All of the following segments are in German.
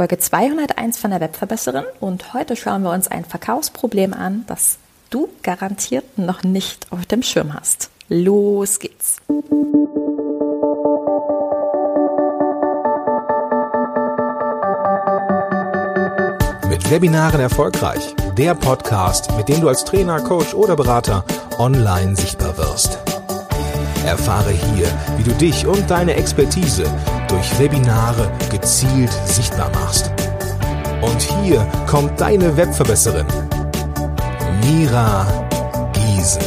Folge 201 von der Webverbesserin und heute schauen wir uns ein Verkaufsproblem an, das du garantiert noch nicht auf dem Schirm hast. Los geht's! Mit Webinaren erfolgreich. Der Podcast, mit dem du als Trainer, Coach oder Berater online sichtbar wirst. Erfahre hier, wie du dich und deine Expertise durch Webinare gezielt sichtbar machst. Und hier kommt deine Webverbesserin, Mira Giesen.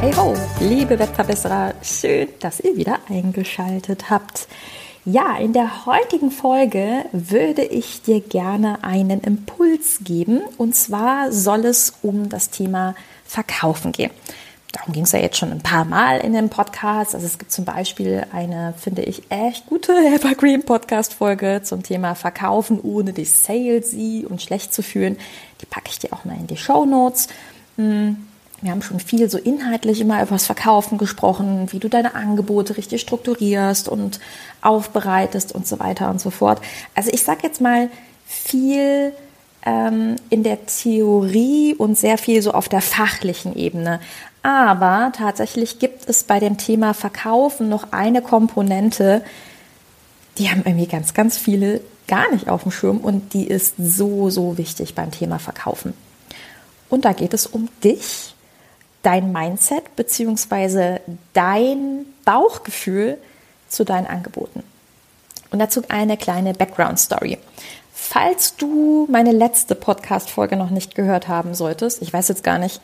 Hey ho, liebe Webverbesserer, schön, dass ihr wieder eingeschaltet habt. Ja, in der heutigen Folge würde ich dir gerne einen Impuls geben. Und zwar soll es um das Thema Verkaufen gehen. Darum ging es ja jetzt schon ein paar Mal in dem Podcast. Also es gibt zum Beispiel eine, finde ich, echt gute Evergreen Podcast Folge zum Thema Verkaufen, ohne dich salesy und schlecht zu fühlen. Die packe ich dir auch mal in die Show Notes. Hm wir haben schon viel so inhaltlich immer über das Verkaufen gesprochen, wie du deine Angebote richtig strukturierst und aufbereitest und so weiter und so fort. Also ich sage jetzt mal viel ähm, in der Theorie und sehr viel so auf der fachlichen Ebene. Aber tatsächlich gibt es bei dem Thema Verkaufen noch eine Komponente, die haben irgendwie ganz, ganz viele gar nicht auf dem Schirm und die ist so, so wichtig beim Thema Verkaufen. Und da geht es um dich dein Mindset bzw. dein Bauchgefühl zu deinen Angeboten. Und dazu eine kleine Background-Story. Falls du meine letzte Podcast-Folge noch nicht gehört haben solltest, ich weiß jetzt gar nicht,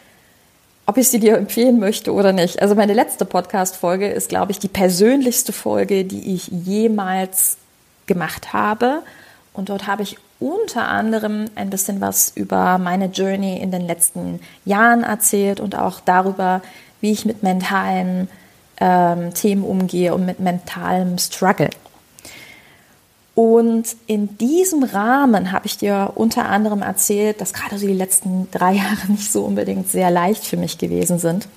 ob ich sie dir empfehlen möchte oder nicht. Also meine letzte Podcast-Folge ist, glaube ich, die persönlichste Folge, die ich jemals gemacht habe. Und dort habe ich unter anderem ein bisschen was über meine Journey in den letzten Jahren erzählt und auch darüber, wie ich mit mentalen ähm, Themen umgehe und mit mentalem Struggle. Und in diesem Rahmen habe ich dir unter anderem erzählt, dass gerade so die letzten drei Jahre nicht so unbedingt sehr leicht für mich gewesen sind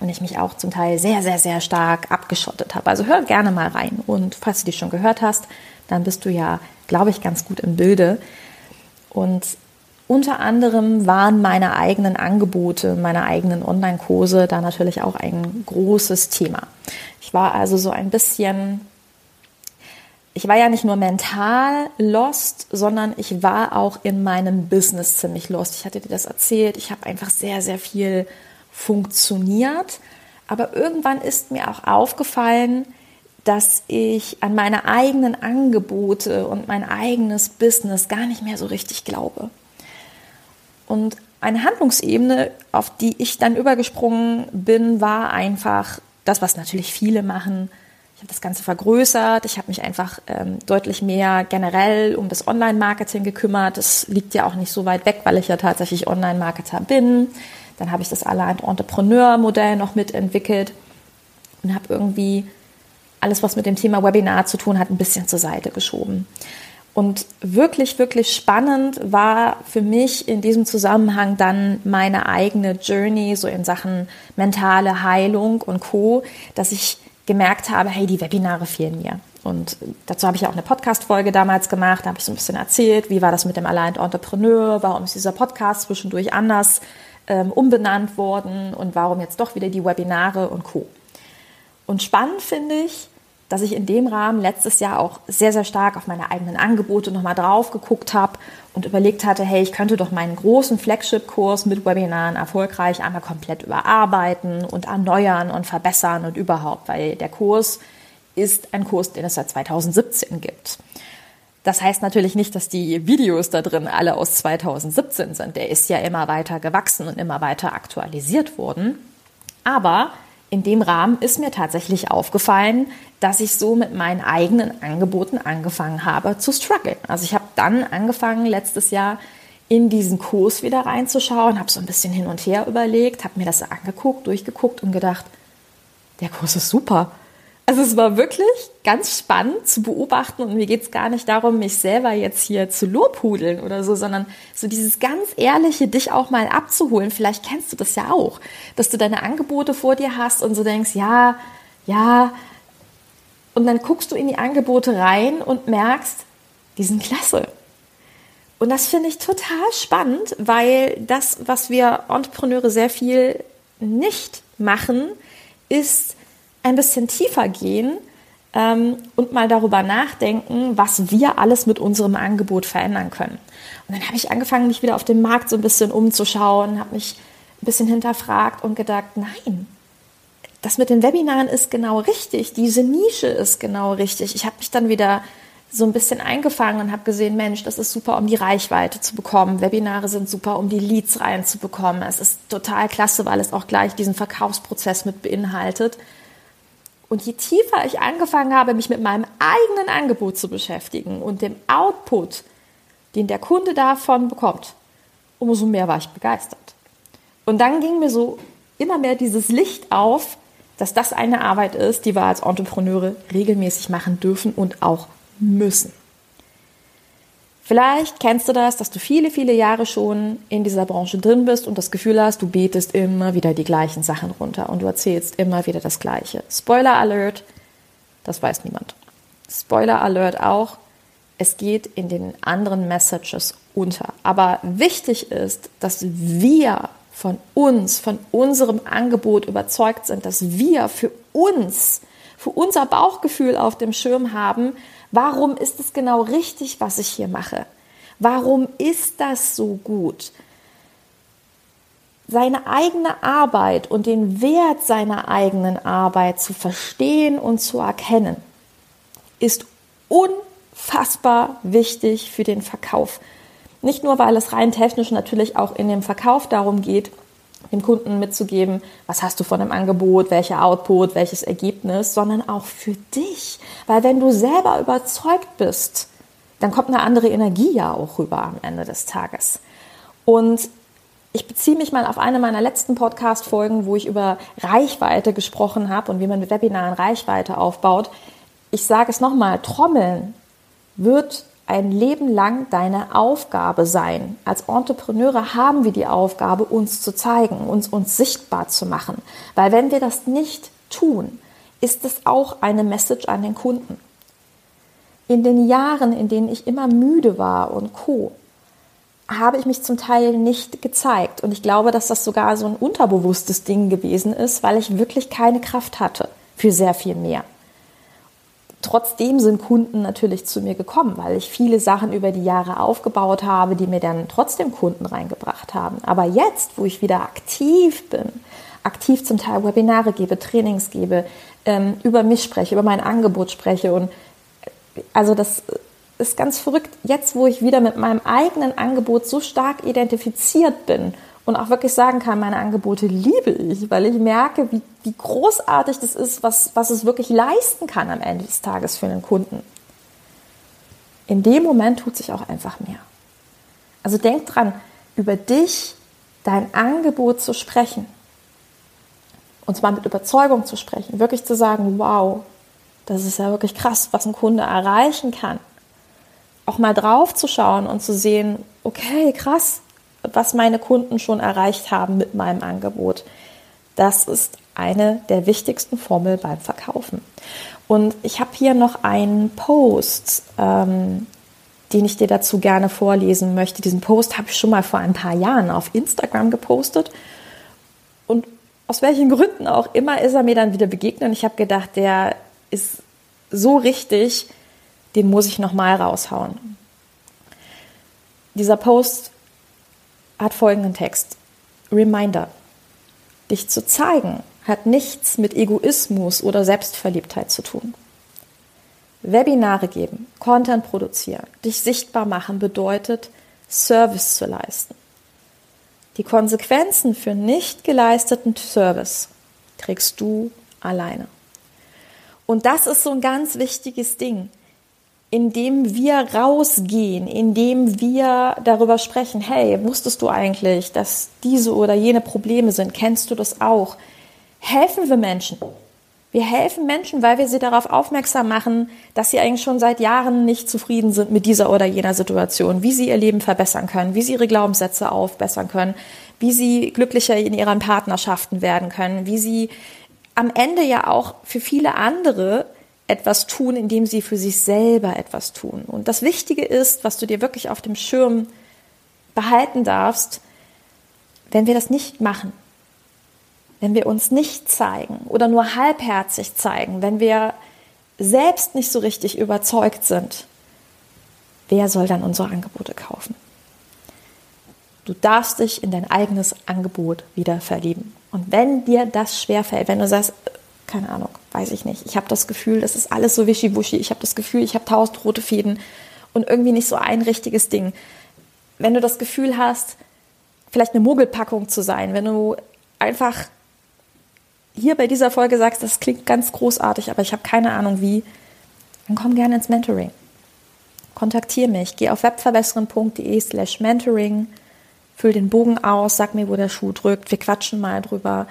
und ich mich auch zum Teil sehr, sehr, sehr stark abgeschottet habe. Also hör gerne mal rein. Und falls du die schon gehört hast, dann bist du ja, glaube ich, ganz gut im Bilde. Und unter anderem waren meine eigenen Angebote, meine eigenen Online-Kurse da natürlich auch ein großes Thema. Ich war also so ein bisschen, ich war ja nicht nur mental lost, sondern ich war auch in meinem Business ziemlich lost. Ich hatte dir das erzählt. Ich habe einfach sehr, sehr viel funktioniert. Aber irgendwann ist mir auch aufgefallen, dass ich an meine eigenen Angebote und mein eigenes Business gar nicht mehr so richtig glaube. Und eine Handlungsebene, auf die ich dann übergesprungen bin, war einfach das, was natürlich viele machen. Ich habe das Ganze vergrößert. Ich habe mich einfach ähm, deutlich mehr generell um das Online-Marketing gekümmert. Das liegt ja auch nicht so weit weg, weil ich ja tatsächlich Online-Marketer bin. Dann habe ich das Aligned Entrepreneur-Modell noch mitentwickelt und habe irgendwie alles, was mit dem Thema Webinar zu tun hat, ein bisschen zur Seite geschoben. Und wirklich, wirklich spannend war für mich in diesem Zusammenhang dann meine eigene Journey so in Sachen mentale Heilung und Co, dass ich gemerkt habe, hey, die Webinare fehlen mir. Und dazu habe ich auch eine Podcast-Folge damals gemacht, da habe ich so ein bisschen erzählt, wie war das mit dem Aligned Entrepreneur, warum ist dieser Podcast zwischendurch anders ähm, umbenannt worden und warum jetzt doch wieder die Webinare und Co. Und spannend finde ich, dass ich in dem Rahmen letztes Jahr auch sehr, sehr stark auf meine eigenen Angebote nochmal drauf geguckt habe und überlegt hatte, hey, ich könnte doch meinen großen Flagship-Kurs mit Webinaren erfolgreich einmal komplett überarbeiten und erneuern und verbessern und überhaupt, weil der Kurs ist ein Kurs, den es seit 2017 gibt. Das heißt natürlich nicht, dass die Videos da drin alle aus 2017 sind. Der ist ja immer weiter gewachsen und immer weiter aktualisiert worden. Aber in dem Rahmen ist mir tatsächlich aufgefallen, dass ich so mit meinen eigenen Angeboten angefangen habe zu strugglen. Also ich habe dann angefangen letztes Jahr in diesen Kurs wieder reinzuschauen, habe so ein bisschen hin und her überlegt, habe mir das angeguckt, durchgeguckt und gedacht, der Kurs ist super. Also es war wirklich ganz spannend zu beobachten und mir geht es gar nicht darum, mich selber jetzt hier zu lobhudeln oder so, sondern so dieses ganz ehrliche, dich auch mal abzuholen. Vielleicht kennst du das ja auch, dass du deine Angebote vor dir hast und so denkst, ja, ja, und dann guckst du in die Angebote rein und merkst, die sind klasse. Und das finde ich total spannend, weil das, was wir Entrepreneure sehr viel nicht machen, ist ein bisschen tiefer gehen ähm, und mal darüber nachdenken, was wir alles mit unserem Angebot verändern können. Und dann habe ich angefangen, mich wieder auf dem Markt so ein bisschen umzuschauen, habe mich ein bisschen hinterfragt und gedacht, nein, das mit den Webinaren ist genau richtig, diese Nische ist genau richtig. Ich habe mich dann wieder so ein bisschen eingefangen und habe gesehen, Mensch, das ist super, um die Reichweite zu bekommen. Webinare sind super, um die Leads reinzubekommen. Es ist total klasse, weil es auch gleich diesen Verkaufsprozess mit beinhaltet. Und je tiefer ich angefangen habe, mich mit meinem eigenen Angebot zu beschäftigen und dem Output, den der Kunde davon bekommt, umso mehr war ich begeistert. Und dann ging mir so immer mehr dieses Licht auf, dass das eine Arbeit ist, die wir als Entrepreneure regelmäßig machen dürfen und auch müssen. Vielleicht kennst du das, dass du viele, viele Jahre schon in dieser Branche drin bist und das Gefühl hast, du betest immer wieder die gleichen Sachen runter und du erzählst immer wieder das Gleiche. Spoiler Alert, das weiß niemand. Spoiler Alert auch, es geht in den anderen Messages unter. Aber wichtig ist, dass wir von uns, von unserem Angebot überzeugt sind, dass wir für uns, für unser Bauchgefühl auf dem Schirm haben, Warum ist es genau richtig, was ich hier mache? Warum ist das so gut? Seine eigene Arbeit und den Wert seiner eigenen Arbeit zu verstehen und zu erkennen, ist unfassbar wichtig für den Verkauf. Nicht nur, weil es rein technisch natürlich auch in dem Verkauf darum geht, dem Kunden mitzugeben, was hast du von dem Angebot, welcher Output, welches Ergebnis, sondern auch für dich. Weil wenn du selber überzeugt bist, dann kommt eine andere Energie ja auch rüber am Ende des Tages. Und ich beziehe mich mal auf eine meiner letzten Podcast-Folgen, wo ich über Reichweite gesprochen habe und wie man mit Webinaren Reichweite aufbaut. Ich sage es nochmal, Trommeln wird ein Leben lang deine Aufgabe sein. Als Entrepreneure haben wir die Aufgabe, uns zu zeigen, uns, uns sichtbar zu machen. Weil wenn wir das nicht tun, ist es auch eine Message an den Kunden. In den Jahren, in denen ich immer müde war und co, habe ich mich zum Teil nicht gezeigt. Und ich glaube, dass das sogar so ein unterbewusstes Ding gewesen ist, weil ich wirklich keine Kraft hatte für sehr viel mehr. Trotzdem sind Kunden natürlich zu mir gekommen, weil ich viele Sachen über die Jahre aufgebaut habe, die mir dann trotzdem Kunden reingebracht haben. Aber jetzt, wo ich wieder aktiv bin, aktiv zum Teil Webinare gebe, Trainings gebe, ähm, über mich spreche, über mein Angebot spreche und also das ist ganz verrückt. Jetzt, wo ich wieder mit meinem eigenen Angebot so stark identifiziert bin und auch wirklich sagen kann, meine Angebote liebe ich, weil ich merke, wie, wie großartig das ist, was, was es wirklich leisten kann am Ende des Tages für einen Kunden. In dem Moment tut sich auch einfach mehr. Also denk dran, über dich, dein Angebot zu sprechen. Und zwar mit Überzeugung zu sprechen. Wirklich zu sagen, wow, das ist ja wirklich krass, was ein Kunde erreichen kann. Auch mal drauf zu schauen und zu sehen, okay, krass, was meine Kunden schon erreicht haben mit meinem Angebot. Das ist eine der wichtigsten Formel beim Verkaufen. Und ich habe hier noch einen Post, ähm, den ich dir dazu gerne vorlesen möchte. Diesen Post habe ich schon mal vor ein paar Jahren auf Instagram gepostet. Und aus welchen Gründen auch immer ist er mir dann wieder begegnet. Und ich habe gedacht, der ist so richtig, den muss ich nochmal raushauen. Dieser Post hat folgenden Text. Reminder. Dich zu zeigen hat nichts mit Egoismus oder Selbstverliebtheit zu tun. Webinare geben, Content produzieren, dich sichtbar machen bedeutet, Service zu leisten. Die Konsequenzen für nicht geleisteten Service trägst du alleine. Und das ist so ein ganz wichtiges Ding indem wir rausgehen, indem wir darüber sprechen, hey, wusstest du eigentlich, dass diese oder jene Probleme sind? Kennst du das auch? Helfen wir Menschen. Wir helfen Menschen, weil wir sie darauf aufmerksam machen, dass sie eigentlich schon seit Jahren nicht zufrieden sind mit dieser oder jener Situation, wie sie ihr Leben verbessern können, wie sie ihre Glaubenssätze aufbessern können, wie sie glücklicher in ihren Partnerschaften werden können, wie sie am Ende ja auch für viele andere etwas tun, indem sie für sich selber etwas tun. Und das Wichtige ist, was du dir wirklich auf dem Schirm behalten darfst, wenn wir das nicht machen, wenn wir uns nicht zeigen oder nur halbherzig zeigen, wenn wir selbst nicht so richtig überzeugt sind, wer soll dann unsere Angebote kaufen? Du darfst dich in dein eigenes Angebot wieder verlieben. Und wenn dir das schwerfällt, wenn du sagst, keine Ahnung, weiß ich nicht, ich habe das Gefühl, das ist alles so wischiwuschi, ich habe das Gefühl, ich habe tausend rote Fäden und irgendwie nicht so ein richtiges Ding. Wenn du das Gefühl hast, vielleicht eine Mogelpackung zu sein, wenn du einfach hier bei dieser Folge sagst, das klingt ganz großartig, aber ich habe keine Ahnung wie, dann komm gerne ins Mentoring. Kontaktiere mich, geh auf webverbesseren.de slash mentoring, füll den Bogen aus, sag mir, wo der Schuh drückt, wir quatschen mal drüber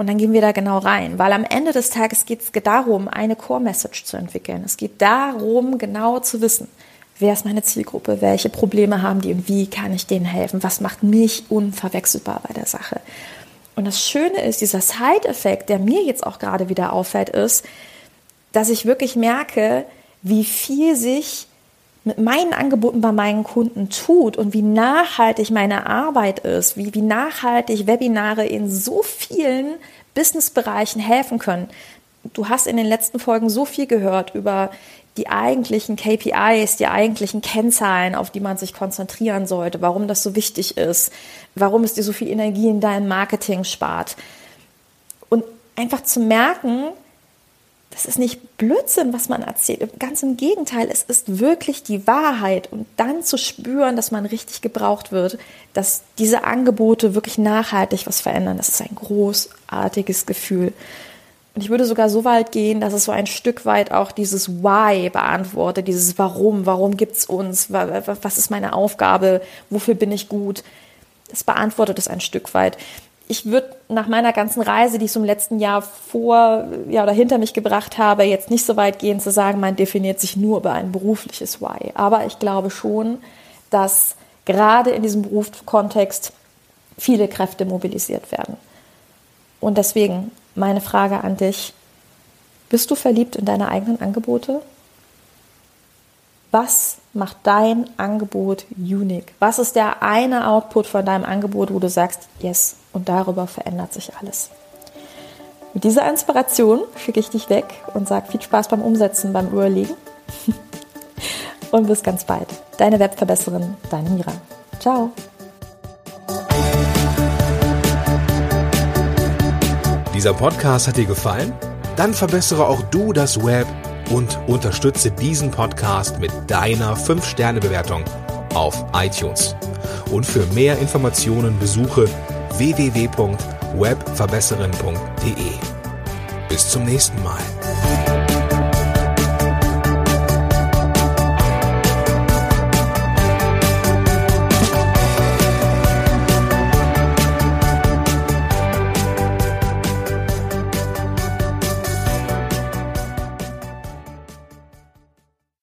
und dann gehen wir da genau rein, weil am Ende des Tages geht es darum, eine Core-Message zu entwickeln. Es geht darum, genau zu wissen, wer ist meine Zielgruppe, welche Probleme haben die und wie kann ich denen helfen, was macht mich unverwechselbar bei der Sache. Und das Schöne ist, dieser Side-Effekt, der mir jetzt auch gerade wieder auffällt, ist, dass ich wirklich merke, wie viel sich mit meinen Angeboten bei meinen Kunden tut und wie nachhaltig meine Arbeit ist, wie, wie nachhaltig Webinare in so vielen Businessbereichen helfen können. Du hast in den letzten Folgen so viel gehört über die eigentlichen KPIs, die eigentlichen Kennzahlen, auf die man sich konzentrieren sollte, warum das so wichtig ist, warum es dir so viel Energie in deinem Marketing spart. Und einfach zu merken, das ist nicht Blödsinn, was man erzählt. Ganz im Gegenteil, es ist wirklich die Wahrheit. Und dann zu spüren, dass man richtig gebraucht wird, dass diese Angebote wirklich nachhaltig was verändern, das ist ein großartiges Gefühl. Und ich würde sogar so weit gehen, dass es so ein Stück weit auch dieses Why beantwortet, dieses Warum, warum gibt es uns, was ist meine Aufgabe, wofür bin ich gut. Das beantwortet es ein Stück weit ich würde nach meiner ganzen Reise, die ich so im letzten Jahr vor ja, oder hinter mich gebracht habe, jetzt nicht so weit gehen zu sagen, man definiert sich nur über ein berufliches Why. Aber ich glaube schon, dass gerade in diesem Berufskontext viele Kräfte mobilisiert werden. Und deswegen meine Frage an dich, bist du verliebt in deine eigenen Angebote? Was macht dein Angebot unique? Was ist der eine Output von deinem Angebot, wo du sagst, yes, und darüber verändert sich alles. Mit dieser Inspiration schicke ich dich weg und sage viel Spaß beim Umsetzen, beim Überlegen. und bis ganz bald. Deine Webverbesserin, deine Mira. Ciao. Dieser Podcast hat dir gefallen? Dann verbessere auch du das Web und unterstütze diesen Podcast mit deiner 5-Sterne-Bewertung auf iTunes. Und für mehr Informationen besuche www.webverbesserin.de. Bis zum nächsten Mal.